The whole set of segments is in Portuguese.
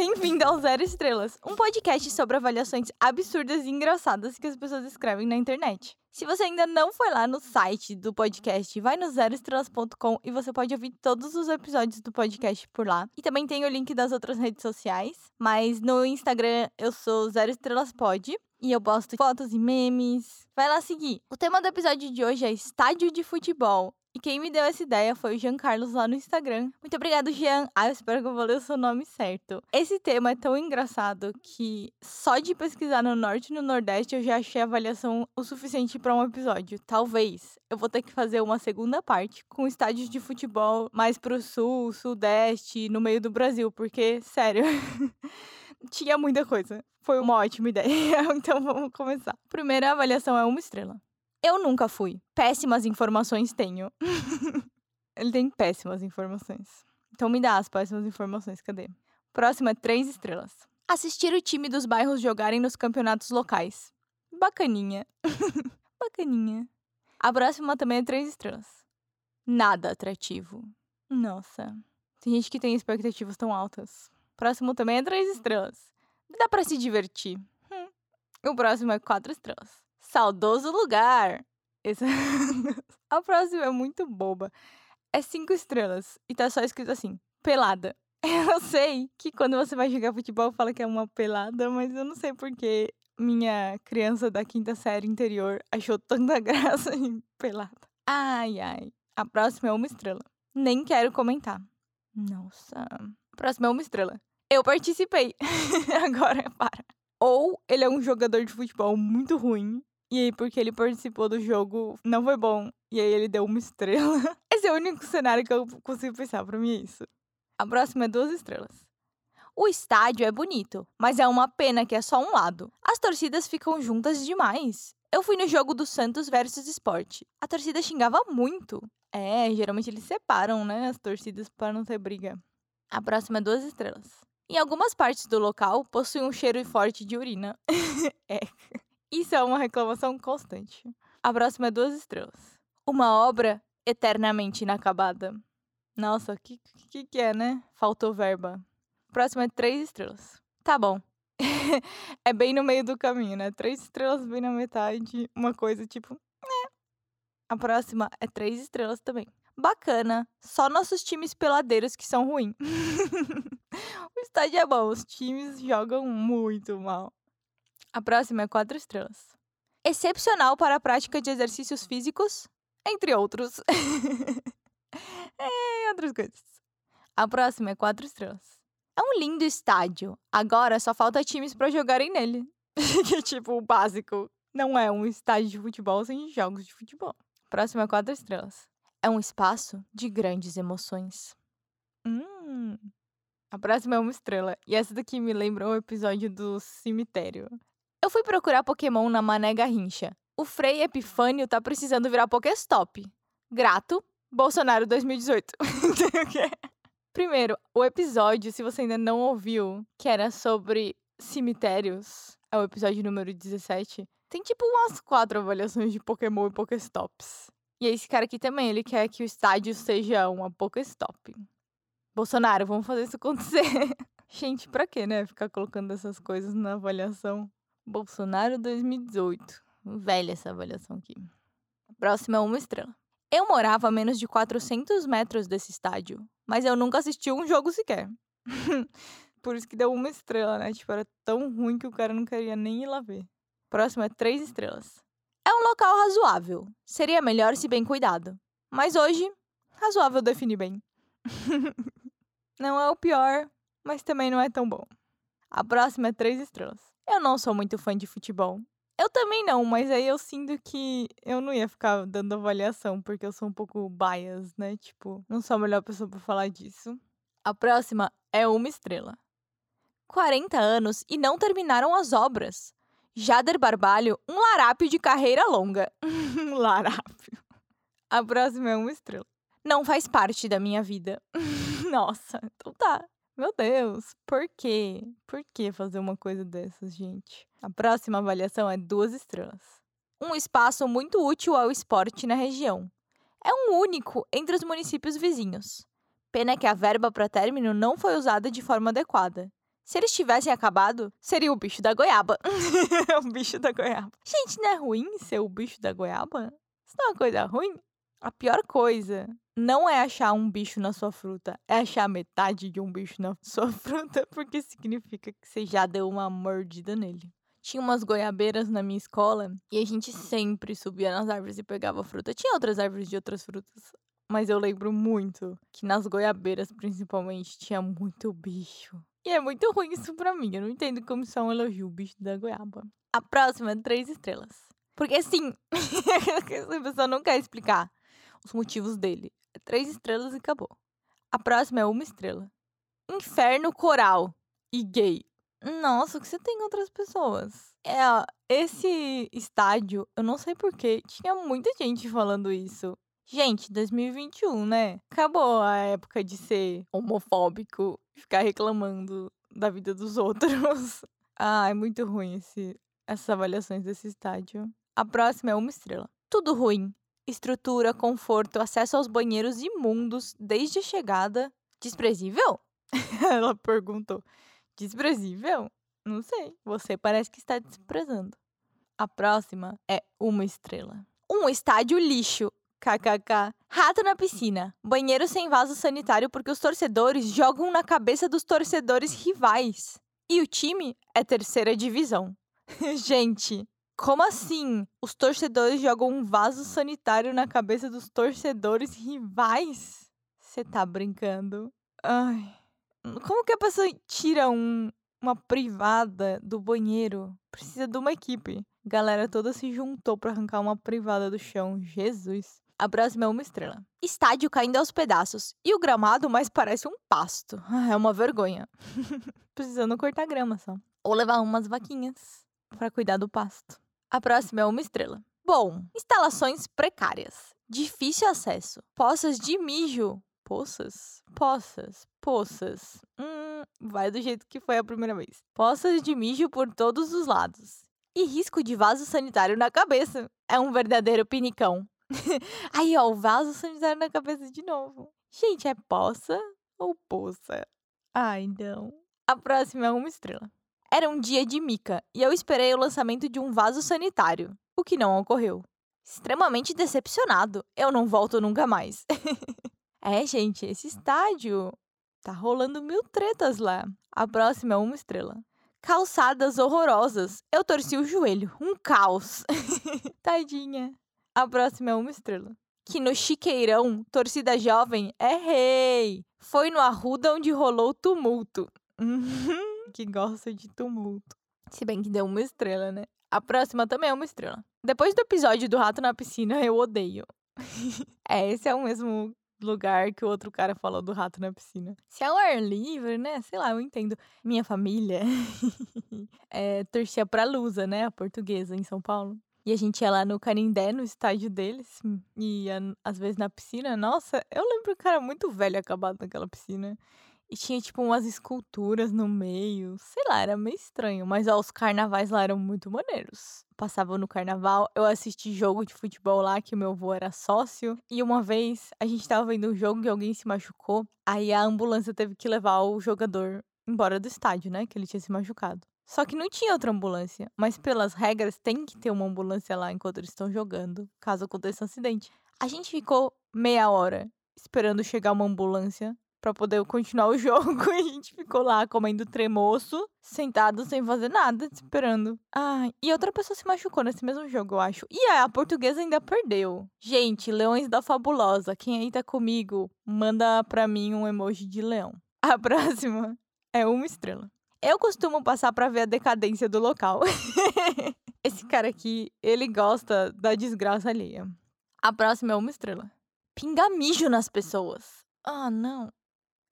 Bem-vindo ao Zero Estrelas, um podcast sobre avaliações absurdas e engraçadas que as pessoas escrevem na internet. Se você ainda não foi lá no site do podcast, vai no zeroestrelas.com e você pode ouvir todos os episódios do podcast por lá. E também tem o link das outras redes sociais, mas no Instagram eu sou Zero Estrelas Pod e eu posto fotos e memes. Vai lá seguir. O tema do episódio de hoje é estádio de futebol. E quem me deu essa ideia foi o Jean Carlos lá no Instagram. Muito obrigado, Jean. Ah, eu espero que eu vou ler o seu nome certo. Esse tema é tão engraçado que só de pesquisar no norte e no nordeste eu já achei a avaliação o suficiente para um episódio. Talvez eu vou ter que fazer uma segunda parte com estádios de futebol mais pro sul, sudeste, no meio do Brasil, porque, sério, tinha muita coisa. Foi uma ótima ideia. então vamos começar. Primeira avaliação é uma estrela. Eu nunca fui. Péssimas informações tenho. Ele tem péssimas informações. Então me dá as péssimas informações, cadê? Próxima é três estrelas. Assistir o time dos bairros jogarem nos campeonatos locais. Bacaninha. Bacaninha. A próxima também é três estrelas. Nada atrativo. Nossa. Tem gente que tem expectativas tão altas. Próximo também é três estrelas. Dá para se divertir. Hum. O próximo é quatro estrelas. Saudoso lugar. Esse... a próxima é muito boba. É cinco estrelas e tá só escrito assim: pelada. Eu sei que quando você vai jogar futebol fala que é uma pelada, mas eu não sei porque minha criança da quinta série interior achou tanta graça em pelada. Ai, ai. A próxima é uma estrela. Nem quero comentar. Nossa. A próxima é uma estrela. Eu participei. Agora para. Ou ele é um jogador de futebol muito ruim e aí, porque ele participou do jogo, não foi bom. E aí ele deu uma estrela. Esse é o único cenário que eu consigo pensar, pra mim é isso. A próxima é duas estrelas. O estádio é bonito, mas é uma pena que é só um lado. As torcidas ficam juntas demais. Eu fui no jogo do Santos versus Sport. A torcida xingava muito. É, geralmente eles separam, né, as torcidas para não ter briga. A próxima é duas estrelas. Em algumas partes do local possui um cheiro forte de urina. é. Isso é uma reclamação constante. A próxima é duas estrelas. Uma obra eternamente inacabada. Nossa, o que, que, que é, né? Faltou verba. Próxima é três estrelas. Tá bom. é bem no meio do caminho, né? Três estrelas bem na metade. Uma coisa tipo. Né? A próxima é três estrelas também. Bacana. Só nossos times peladeiros que são ruins. o estádio é bom, os times jogam muito mal. A próxima é quatro estrelas. Excepcional para a prática de exercícios físicos, entre outros. e outras coisas. A próxima é quatro estrelas. É um lindo estádio. Agora só falta times para jogarem nele. que tipo o básico. Não é um estádio de futebol sem jogos de futebol. Próxima é quatro estrelas. É um espaço de grandes emoções. Hum. A próxima é uma estrela. E essa daqui me lembra o episódio do cemitério. Eu fui procurar Pokémon na Mané Garrincha. O Frei Epifânio tá precisando virar Pokéstop. Grato, Bolsonaro 2018. Primeiro, o episódio, se você ainda não ouviu, que era sobre cemitérios, é o episódio número 17, tem tipo umas quatro avaliações de Pokémon e Pokéstops. E esse cara aqui também, ele quer que o estádio seja uma Pokéstop. Bolsonaro, vamos fazer isso acontecer. Gente, pra que, né? Ficar colocando essas coisas na avaliação. Bolsonaro 2018. Velha essa avaliação aqui. Próxima é uma estrela. Eu morava a menos de 400 metros desse estádio, mas eu nunca assisti um jogo sequer. Por isso que deu uma estrela, né? Tipo, era tão ruim que o cara não queria nem ir lá ver. Próximo é três estrelas. É um local razoável. Seria melhor se bem cuidado. Mas hoje, razoável define bem. não é o pior, mas também não é tão bom. A próxima é três estrelas. Eu não sou muito fã de futebol. Eu também não, mas aí eu sinto que eu não ia ficar dando avaliação, porque eu sou um pouco bias, né? Tipo, não sou a melhor pessoa para falar disso. A próxima é uma estrela. 40 anos e não terminaram as obras. Jader Barbalho, um larápio de carreira longa. larápio. A próxima é uma estrela. Não faz parte da minha vida. Nossa, então tá. Meu Deus, por quê? Por que fazer uma coisa dessas, gente? A próxima avaliação é duas estrelas. Um espaço muito útil ao esporte na região. É um único entre os municípios vizinhos. Pena que a verba para término não foi usada de forma adequada. Se eles tivessem acabado, seria o bicho da goiaba. o bicho da goiaba. Gente, não é ruim ser o bicho da goiaba? Isso não é uma coisa ruim? A pior coisa não é achar um bicho na sua fruta, é achar metade de um bicho na sua fruta, porque significa que você já deu uma mordida nele. Tinha umas goiabeiras na minha escola e a gente sempre subia nas árvores e pegava fruta. Tinha outras árvores de outras frutas, mas eu lembro muito que nas goiabeiras, principalmente, tinha muito bicho. E é muito ruim isso pra mim. Eu não entendo como isso é um elogio, o bicho da goiaba. A próxima é três estrelas. Porque assim, essa pessoa não quer explicar os motivos dele. É três estrelas e acabou. A próxima é uma estrela. Inferno coral e gay. Nossa, o que você tem com outras pessoas? É, esse estádio, eu não sei porquê, tinha muita gente falando isso. Gente, 2021, né? Acabou a época de ser homofóbico e ficar reclamando da vida dos outros. ah, é muito ruim esse, essas avaliações desse estádio. A próxima é uma estrela. Tudo ruim. Estrutura, conforto, acesso aos banheiros imundos desde chegada. Desprezível? Ela perguntou. Desprezível? Não sei. Você parece que está desprezando. A próxima é uma estrela. Um estádio lixo. KKK. Rato na piscina. Banheiro sem vaso sanitário porque os torcedores jogam na cabeça dos torcedores rivais. E o time é terceira divisão. Gente, como assim? Os torcedores jogam um vaso sanitário na cabeça dos torcedores rivais? Você tá brincando? Ai. Como que a pessoa tira um, uma privada do banheiro? Precisa de uma equipe. Galera toda se juntou para arrancar uma privada do chão. Jesus. A próxima é uma estrela. Estádio caindo aos pedaços. E o gramado mais parece um pasto. É uma vergonha. Precisando cortar grama só. Ou levar umas vaquinhas para cuidar do pasto. A próxima é uma estrela. Bom, instalações precárias. Difícil acesso. Poças de mijo Poças? Poças. Poças. Hum, vai do jeito que foi a primeira vez. Poças de mijo por todos os lados. E risco de vaso sanitário na cabeça. É um verdadeiro pinicão. Aí, ó, o vaso sanitário na cabeça de novo. Gente, é poça ou poça? Ai, não. A próxima é uma estrela. Era um dia de mica e eu esperei o lançamento de um vaso sanitário, o que não ocorreu. Extremamente decepcionado, eu não volto nunca mais. É, gente, esse estádio tá rolando mil tretas lá. A próxima é uma estrela. Calçadas horrorosas. Eu torci o joelho. Um caos. Tadinha. A próxima é uma estrela. Que no Chiqueirão, torcida jovem é rei. Foi no Arruda onde rolou tumulto. que gosta de tumulto. Se bem que deu uma estrela, né? A próxima também é uma estrela. Depois do episódio do rato na piscina, eu odeio. é, esse é o mesmo lugar que o outro cara falou do rato na piscina. Se é ao ar livre, né? Sei lá, eu entendo. Minha família é, torcia pra Lusa, né? A portuguesa em São Paulo. E a gente ia lá no Canindé, no estádio deles, e ia, às vezes na piscina. Nossa, eu lembro que era muito velho acabado naquela piscina. E tinha, tipo, umas esculturas no meio. Sei lá, era meio estranho. Mas, ó, os carnavais lá eram muito maneiros. Passava no carnaval. Eu assisti jogo de futebol lá, que o meu avô era sócio. E uma vez, a gente tava vendo um jogo e alguém se machucou. Aí a ambulância teve que levar o jogador embora do estádio, né? Que ele tinha se machucado. Só que não tinha outra ambulância. Mas pelas regras, tem que ter uma ambulância lá enquanto eles estão jogando, caso aconteça um acidente. A gente ficou meia hora esperando chegar uma ambulância para poder continuar o jogo. E a gente ficou lá comendo tremoço, sentado sem fazer nada, esperando. Ah, e outra pessoa se machucou nesse mesmo jogo, eu acho. E a portuguesa ainda perdeu. Gente, Leões da Fabulosa, quem aí tá comigo, manda pra mim um emoji de leão. A próxima é uma estrela. Eu costumo passar para ver a decadência do local. Esse cara aqui, ele gosta da desgraça alheia. A próxima é uma estrela. Pinga mijo nas pessoas. Ah, não.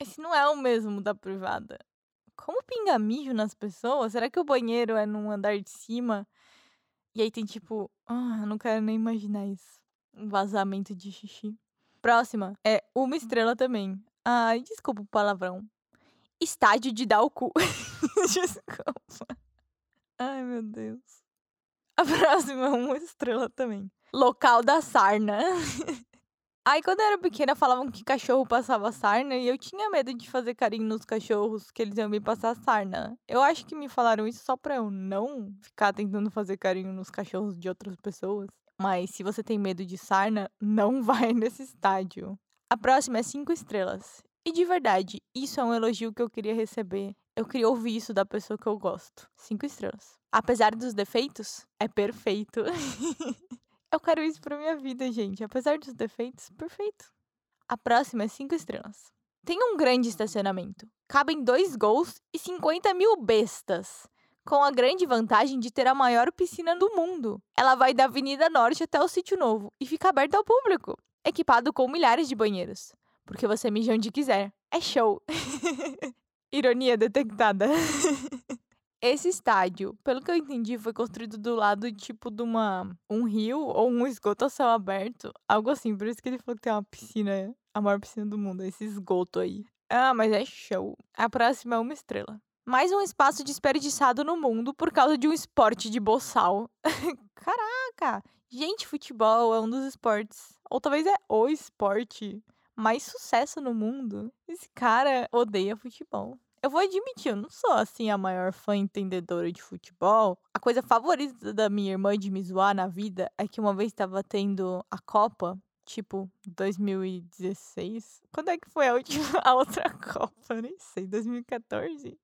Esse não é o mesmo da privada. Como pinga mijo nas pessoas? Será que o banheiro é num andar de cima? E aí tem tipo. Ah, não quero nem imaginar isso. Um vazamento de xixi. Próxima é uma estrela também. Ai, desculpa o palavrão. Estádio de dar o cu. desculpa. Ai, meu Deus. A próxima é uma estrela também. Local da sarna. Aí, quando eu era pequena, falavam que cachorro passava sarna e eu tinha medo de fazer carinho nos cachorros, que eles iam me passar sarna. Eu acho que me falaram isso só pra eu não ficar tentando fazer carinho nos cachorros de outras pessoas. Mas se você tem medo de sarna, não vai nesse estádio. A próxima é cinco estrelas. E de verdade, isso é um elogio que eu queria receber. Eu queria ouvir isso da pessoa que eu gosto. Cinco estrelas. Apesar dos defeitos, é perfeito. Eu quero isso pra minha vida, gente. Apesar dos defeitos, perfeito. A próxima é 5 estrelas. Tem um grande estacionamento. Cabem dois gols e 50 mil bestas. Com a grande vantagem de ter a maior piscina do mundo. Ela vai da Avenida Norte até o Sítio Novo e fica aberta ao público. Equipado com milhares de banheiros. Porque você mija onde quiser. É show! Ironia detectada. Esse estádio, pelo que eu entendi, foi construído do lado, tipo, de uma um rio ou um esgoto a céu aberto. Algo assim, por isso que ele falou que tem uma piscina, a maior piscina do mundo, esse esgoto aí. Ah, mas é show. A próxima é uma estrela. Mais um espaço desperdiçado no mundo por causa de um esporte de boçal. Caraca! Gente, futebol é um dos esportes, ou talvez é o esporte mais sucesso no mundo. Esse cara odeia futebol. Eu vou admitir, eu não sou assim a maior fã entendedora de futebol. A coisa favorita da minha irmã de me zoar na vida é que uma vez estava tendo a Copa, tipo 2016. Quando é que foi a última a outra Copa? Eu nem sei, 2014.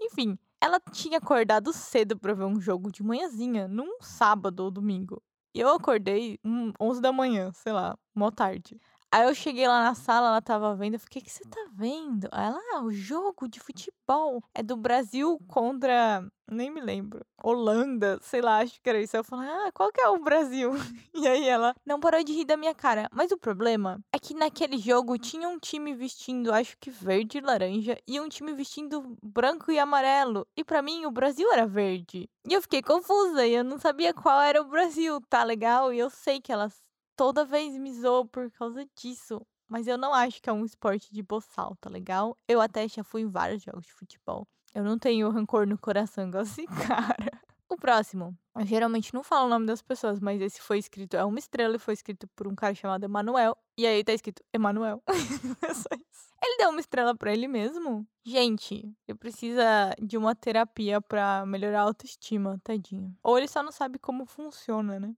Enfim, ela tinha acordado cedo para ver um jogo de manhãzinha, num sábado ou domingo. E eu acordei um, 11 da manhã, sei lá, mó tarde. Aí eu cheguei lá na sala, ela tava vendo, eu fiquei, o que você tá vendo? Aí ela, ah, o jogo de futebol é do Brasil contra, nem me lembro, Holanda, sei lá, acho que era isso. Aí eu falei, ah, qual que é o Brasil? E aí ela não parou de rir da minha cara. Mas o problema é que naquele jogo tinha um time vestindo, acho que verde e laranja, e um time vestindo branco e amarelo. E para mim o Brasil era verde. E eu fiquei confusa e eu não sabia qual era o Brasil, tá legal? E eu sei que elas toda vez me zoou por causa disso. Mas eu não acho que é um esporte de boçal, tá legal? Eu até já fui em vários jogos de futebol. Eu não tenho rancor no coração igual esse cara. O próximo. Eu geralmente não falo o nome das pessoas, mas esse foi escrito. É uma estrela e foi escrito por um cara chamado Emanuel. E aí tá escrito Emanuel. é. Ele deu uma estrela para ele mesmo? Gente, eu precisa de uma terapia para melhorar a autoestima, tadinho. Ou ele só não sabe como funciona, né?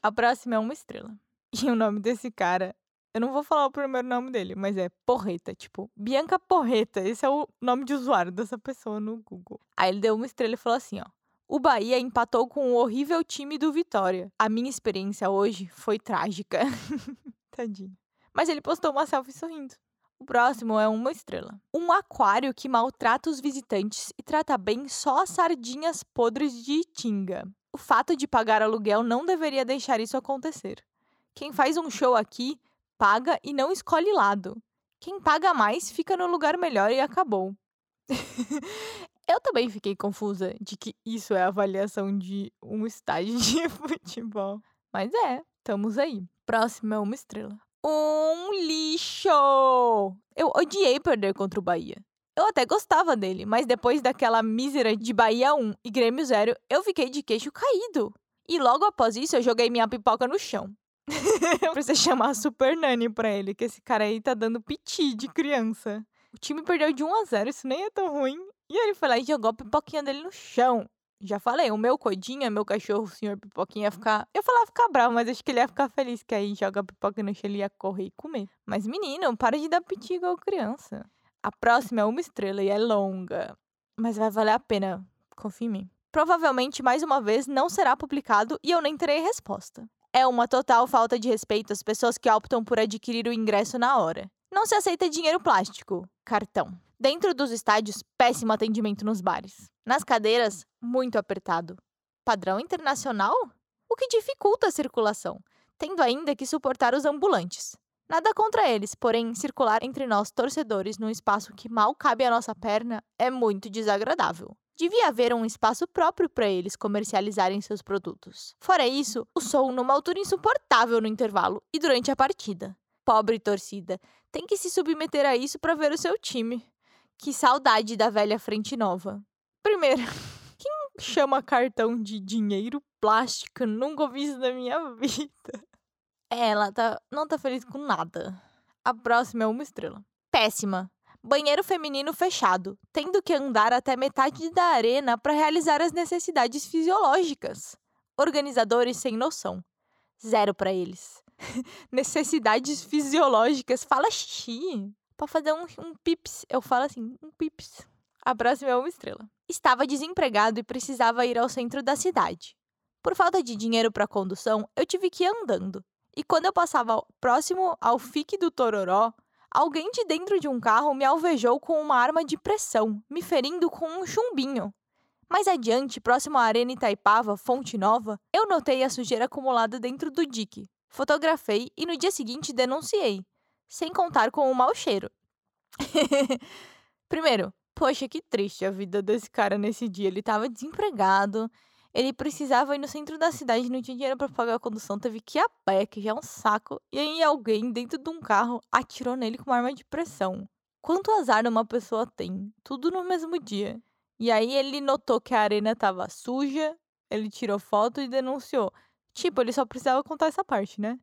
A próxima é uma estrela. E o nome desse cara, eu não vou falar o primeiro nome dele, mas é Porreta, tipo, Bianca Porreta. Esse é o nome de usuário dessa pessoa no Google. Aí ele deu uma estrela e falou assim, ó. O Bahia empatou com o horrível time do Vitória. A minha experiência hoje foi trágica. Tadinho. Mas ele postou uma selfie sorrindo. O próximo é uma estrela. Um aquário que maltrata os visitantes e trata bem só as sardinhas podres de Itinga. O fato de pagar aluguel não deveria deixar isso acontecer. Quem faz um show aqui paga e não escolhe lado. Quem paga mais fica no lugar melhor e acabou. Eu também fiquei confusa de que isso é avaliação de um estágio de futebol. Mas é, estamos aí. Próximo é uma estrela. Um lixo! Eu odiei perder contra o Bahia. Eu até gostava dele, mas depois daquela mísera de Bahia 1 e Grêmio 0, eu fiquei de queixo caído. E logo após isso, eu joguei minha pipoca no chão. você chamar a Super Nani pra ele, que esse cara aí tá dando piti de criança. O time perdeu de 1 a 0 isso nem é tão ruim. E ele foi lá e jogou a pipoquinha dele no chão. Já falei, o meu codinha, meu cachorro, o senhor pipoquinha, ia ficar. Eu falava ficar bravo, mas acho que ele ia ficar feliz, que aí joga a pipoca no chão, ele ia correr e comer. Mas menino, para de dar piti igual criança. A próxima é uma estrela e é longa. Mas vai valer a pena, confia em mim. Provavelmente, mais uma vez, não será publicado e eu nem terei resposta. É uma total falta de respeito às pessoas que optam por adquirir o ingresso na hora. Não se aceita dinheiro plástico, cartão. Dentro dos estádios, péssimo atendimento nos bares. Nas cadeiras, muito apertado. Padrão internacional? O que dificulta a circulação, tendo ainda que suportar os ambulantes. Nada contra eles, porém, circular entre nós torcedores num espaço que mal cabe à nossa perna é muito desagradável. Devia haver um espaço próprio para eles comercializarem seus produtos. Fora isso, o som numa altura insuportável no intervalo e durante a partida. Pobre torcida, tem que se submeter a isso para ver o seu time. Que saudade da velha frente nova. Primeiro, quem chama cartão de dinheiro plástico? Nunca ouvi isso na minha vida. Ela tá, não tá feliz com nada. A próxima é uma estrela. Péssima. Banheiro feminino fechado, tendo que andar até metade da arena para realizar as necessidades fisiológicas. Organizadores sem noção. Zero para eles. necessidades fisiológicas. Fala xixi. Pra fazer um, um pips. Eu falo assim, um pips. A próxima é uma estrela. Estava desempregado e precisava ir ao centro da cidade. Por falta de dinheiro para condução, eu tive que ir andando. E quando eu passava próximo ao fique do Tororó, alguém de dentro de um carro me alvejou com uma arma de pressão, me ferindo com um chumbinho. Mais adiante, próximo à Arena Itaipava, Fonte Nova, eu notei a sujeira acumulada dentro do dique. Fotografei e no dia seguinte denunciei, sem contar com o mau cheiro. Primeiro, poxa, que triste a vida desse cara nesse dia. Ele estava desempregado, ele precisava ir no centro da cidade, não tinha dinheiro para pagar a condução, teve que ir a pé, que já é um saco. E aí alguém dentro de um carro atirou nele com uma arma de pressão. Quanto azar uma pessoa tem? Tudo no mesmo dia. E aí ele notou que a arena estava suja, ele tirou foto e denunciou. Tipo, ele só precisava contar essa parte, né?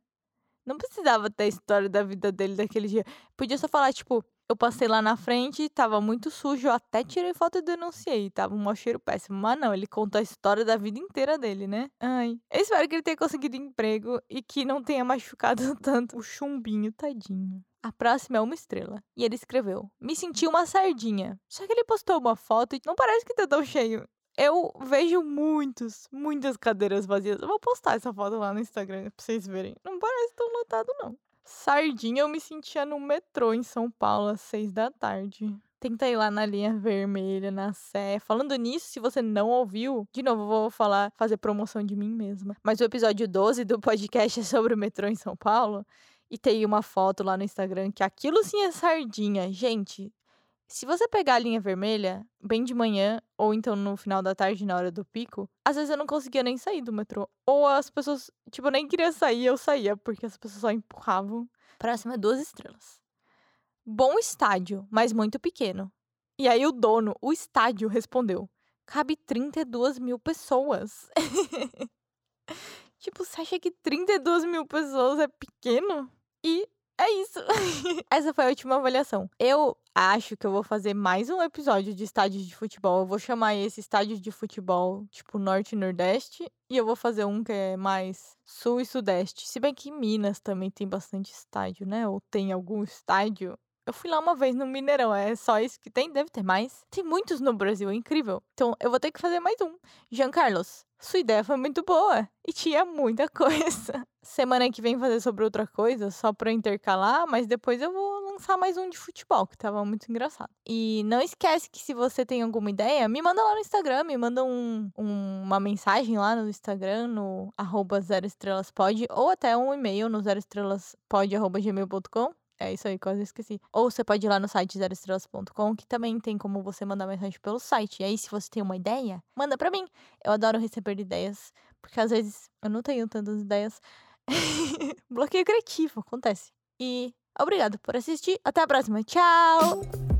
Não precisava ter a história da vida dele daquele dia. Podia só falar, tipo, eu passei lá na frente, tava muito sujo, eu até tirei foto e denunciei, tava um mau cheiro péssimo. Mas não, ele conta a história da vida inteira dele, né? Ai. Eu espero que ele tenha conseguido emprego e que não tenha machucado tanto o chumbinho, tadinho. A próxima é uma estrela. E ele escreveu: Me senti uma sardinha. Só que ele postou uma foto e não parece que tá tão cheio. Eu vejo muitos, muitas cadeiras vazias. Eu vou postar essa foto lá no Instagram pra vocês verem. Não parece tão lotado, não. Sardinha eu me sentia no metrô em São Paulo às seis da tarde. Tenta ir lá na linha vermelha, na Sé. Falando nisso, se você não ouviu, de novo, vou falar, fazer promoção de mim mesma. Mas o episódio 12 do podcast é sobre o metrô em São Paulo. E tem uma foto lá no Instagram que aquilo sim é sardinha. Gente, se você pegar a linha vermelha, bem de manhã, ou então no final da tarde, na hora do pico, às vezes eu não conseguia nem sair do metrô. Ou as pessoas, tipo, eu nem queria sair, eu saía, porque as pessoas só empurravam. Próxima é duas estrelas. Bom estádio, mas muito pequeno. E aí o dono, o estádio, respondeu: cabe 32 mil pessoas. tipo, você acha que 32 mil pessoas é pequeno? E é isso. Essa foi a última avaliação. Eu acho que eu vou fazer mais um episódio de estádios de futebol. Eu vou chamar esse estádio de futebol, tipo, norte e nordeste. E eu vou fazer um que é mais sul e sudeste. Se bem que Minas também tem bastante estádio, né? Ou tem algum estádio. Eu fui lá uma vez no Mineirão, é só isso que tem? Deve ter mais. Tem muitos no Brasil, é incrível. Então eu vou ter que fazer mais um. Jean Carlos, sua ideia foi muito boa e tinha muita coisa. Semana que vem fazer sobre outra coisa, só pra intercalar, mas depois eu vou lançar mais um de futebol, que tava muito engraçado. E não esquece que se você tem alguma ideia, me manda lá no Instagram, me manda um, um, uma mensagem lá no Instagram, no arroba zero ou até um e-mail no zero. É isso aí, quase esqueci. Ou você pode ir lá no site zeroestrelas.com, que também tem como você mandar mensagem pelo site. E aí, se você tem uma ideia, manda pra mim. Eu adoro receber ideias, porque às vezes eu não tenho tantas ideias. Bloqueio criativo, acontece. E obrigado por assistir. Até a próxima. Tchau!